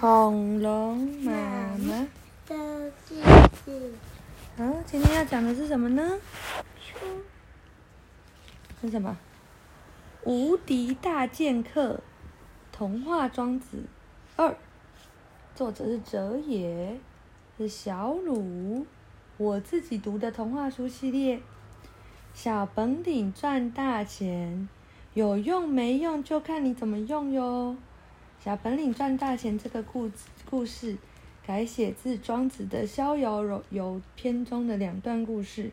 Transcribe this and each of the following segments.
恐龙妈妈的故事。好，今天要讲的是什么呢？是什么？无敌大剑客童话庄子二，作者是哲野，是小鲁。我自己读的童话书系列，小本领赚大钱，有用没用就看你怎么用哟。小本领赚大钱这个故故事，改写自庄子的《逍遥游》篇中的两段故事。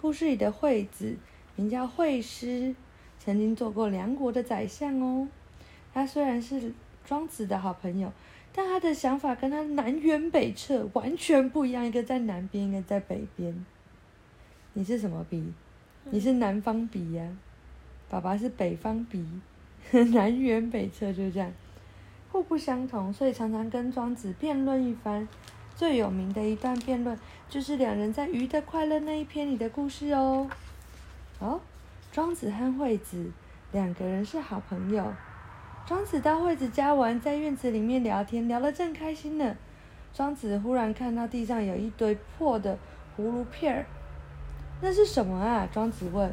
故事里的惠子名叫惠施，曾经做过梁国的宰相哦。他虽然是庄子的好朋友，但他的想法跟他南辕北辙，完全不一样。一个在南边，一个在北边。你是什么鼻？你是南方鼻呀、爸爸是北方鼻，南辕北辙就这样。互不相同，所以常常跟庄子辩论一番。最有名的一段辩论，就是两人在《鱼的快乐》那一篇里的故事哦。哦，庄子和惠子两个人是好朋友。庄子到惠子家玩，在院子里面聊天，聊得正开心呢。庄子忽然看到地上有一堆破的葫芦片儿，那是什么啊？庄子问。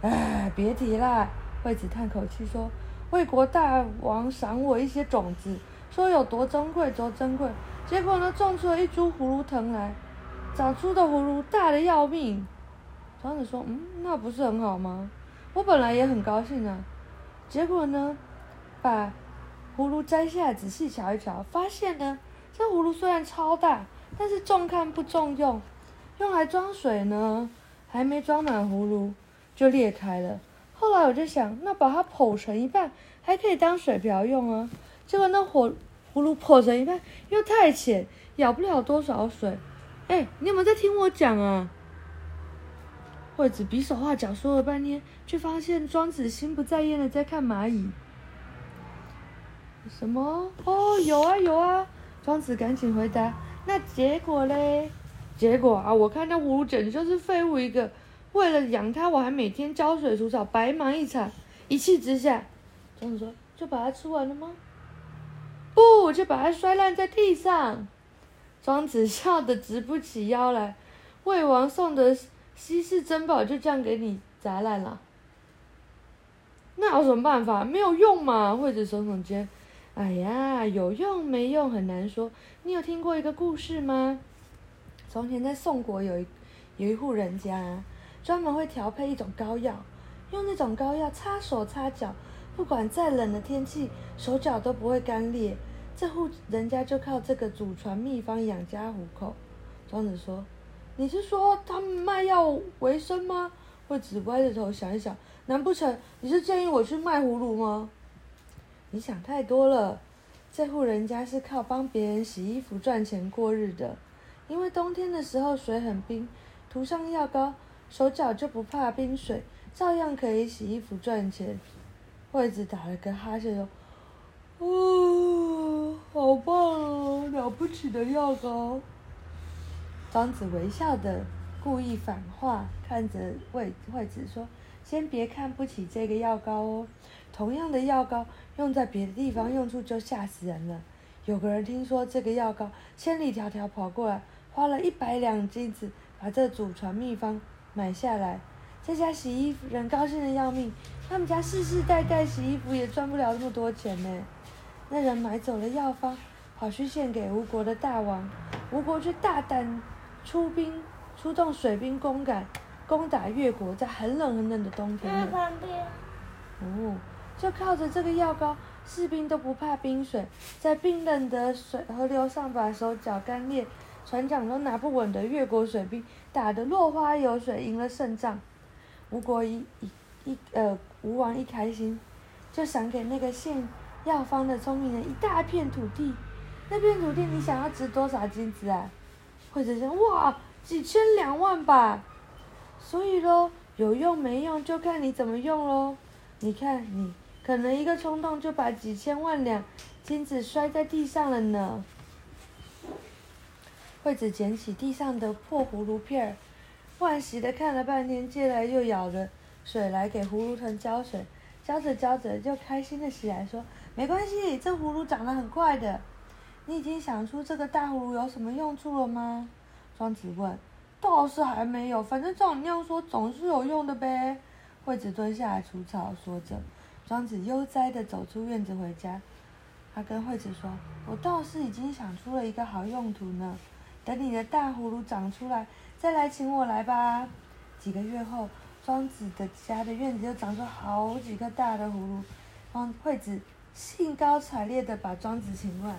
哎，别提啦，惠子叹口气说。魏国大王赏我一些种子，说有多珍贵，多珍贵。结果呢，种出了一株葫芦藤来，长出的葫芦大的要命。庄子说：“嗯，那不是很好吗？我本来也很高兴啊。结果呢，把葫芦摘下来仔细瞧一瞧，发现呢，这葫芦虽然超大，但是重看不重用，用来装水呢，还没装满葫芦就裂开了。”后来我就想，那把它剖成一半，还可以当水瓢用啊。结果那火葫芦剖成一半又太浅，舀不了多少水。哎，你有没有在听我讲啊？惠子比手画脚说了半天，却发现庄子心不在焉的在看蚂蚁。什么？哦，有啊有啊。庄子赶紧回答。那结果嘞？结果啊，我看那葫芦简直就是废物一个。为了养它，我还每天浇水除草，白忙一场。一气之下，庄子说：“就把它吃完了吗？”不，就把它摔烂在地上。庄子笑得直不起腰来。魏王送的稀世珍宝就这样给你砸烂了，那有什么办法？没有用嘛。惠子耸耸肩：“哎呀，有用没用很难说。你有听过一个故事吗？从前在宋国有一有一户人家。”专门会调配一种膏药，用那种膏药擦手擦脚，不管再冷的天气，手脚都不会干裂。这户人家就靠这个祖传秘方养家糊口。庄子说：“你是说他们卖药为生吗？”惠子歪着头想一想，难不成你是建议我去卖葫芦吗？你想太多了。这户人家是靠帮别人洗衣服赚钱过日的，因为冬天的时候水很冰，涂上药膏。手脚就不怕冰水，照样可以洗衣服赚钱。惠子打了个哈欠说：“哦，好棒哦，了不起的药膏。”庄子微笑的故意反话，看着惠惠子说：“先别看不起这个药膏哦，同样的药膏用在别的地方，用处就吓死人了。有个人听说这个药膏，千里迢迢跑过来，花了一百两金子，把这祖传秘方。”买下来，在家洗衣服人高兴的要命。他们家世世代代洗衣服也赚不了那么多钱呢。那人买走了药方，跑去献给吴国的大王。吴国却大胆出兵，出动水兵攻赶，攻打越国，在很冷很冷的冬天。在旁边。哦，就靠着这个药膏，士兵都不怕冰水，在冰冷的水河流上把手脚干裂。船桨都拿不稳的越国水兵打得落花有水，赢了胜仗。吴国一一一呃，吴王一开心，就赏给那个献药方的聪明人一大片土地。那片土地你想要值多少金子啊？惠子说：哇，几千两万吧。所以喽，有用没用就看你怎么用喽。你看你可能一个冲动就把几千万两金子摔在地上了呢。惠子捡起地上的破葫芦片儿，惋惜的看了半天，接来又舀着水来给葫芦藤浇水，浇着浇着就开心的起来，说：“没关系，这葫芦长得很快的。”你已经想出这个大葫芦有什么用处了吗？庄子问。倒是还没有，反正照你那样说，总是有用的呗。惠子蹲下来除草，说着。庄子悠哉的走出院子回家。他跟惠子说：“我倒是已经想出了一个好用途呢。等你的大葫芦长出来，再来请我来吧。”几个月后，庄子的家的院子又长出好几个大的葫芦。庄惠子兴高采烈地把庄子请过来。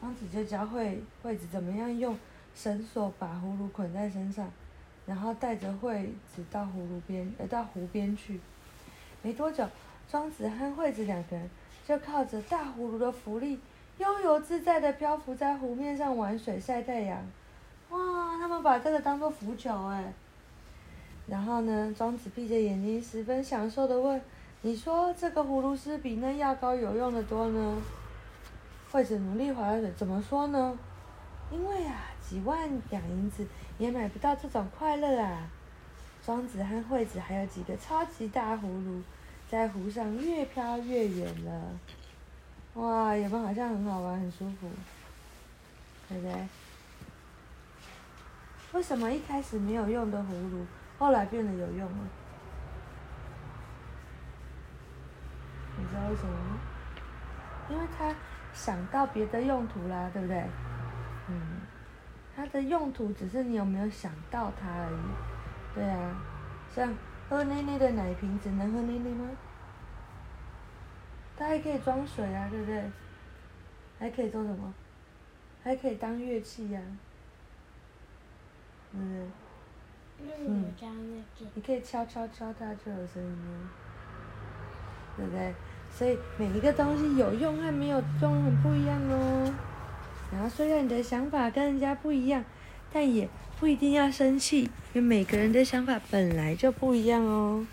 庄子就教会惠子怎么样用绳索把葫芦捆在身上，然后带着惠子到葫芦边，呃，到湖边去。没多久，庄子和惠子两个人就靠着大葫芦的浮力，悠游自在地漂浮在湖面上玩水、晒太阳。把这个当做浮球哎。然后呢，庄子闭着眼睛，十分享受地问：“你说这个葫芦丝比那药膏有用的多呢？”惠子努力划水，怎么说呢？因为啊，几万两银子也买不到这种快乐啊！庄子和惠子还有几个超级大葫芦，在湖上越飘越远了。哇，有没有好像很好玩、很舒服？对不对？为什么一开始没有用的葫芦，后来变得有用了？你知道为什么吗？因为他想到别的用途啦，对不对？嗯，它的用途只是你有没有想到它而已，对啊，像喝奶奶的奶瓶只能喝奶奶吗？它还可以装水啊，对不对？还可以做什么？还可以当乐器呀、嗯，嗯，你可以敲敲敲它就有声音，对不对？所以每一个东西有用和没有用很不一样哦。然后虽然你的想法跟人家不一样，但也不一定要生气，因为每个人的想法本来就不一样哦。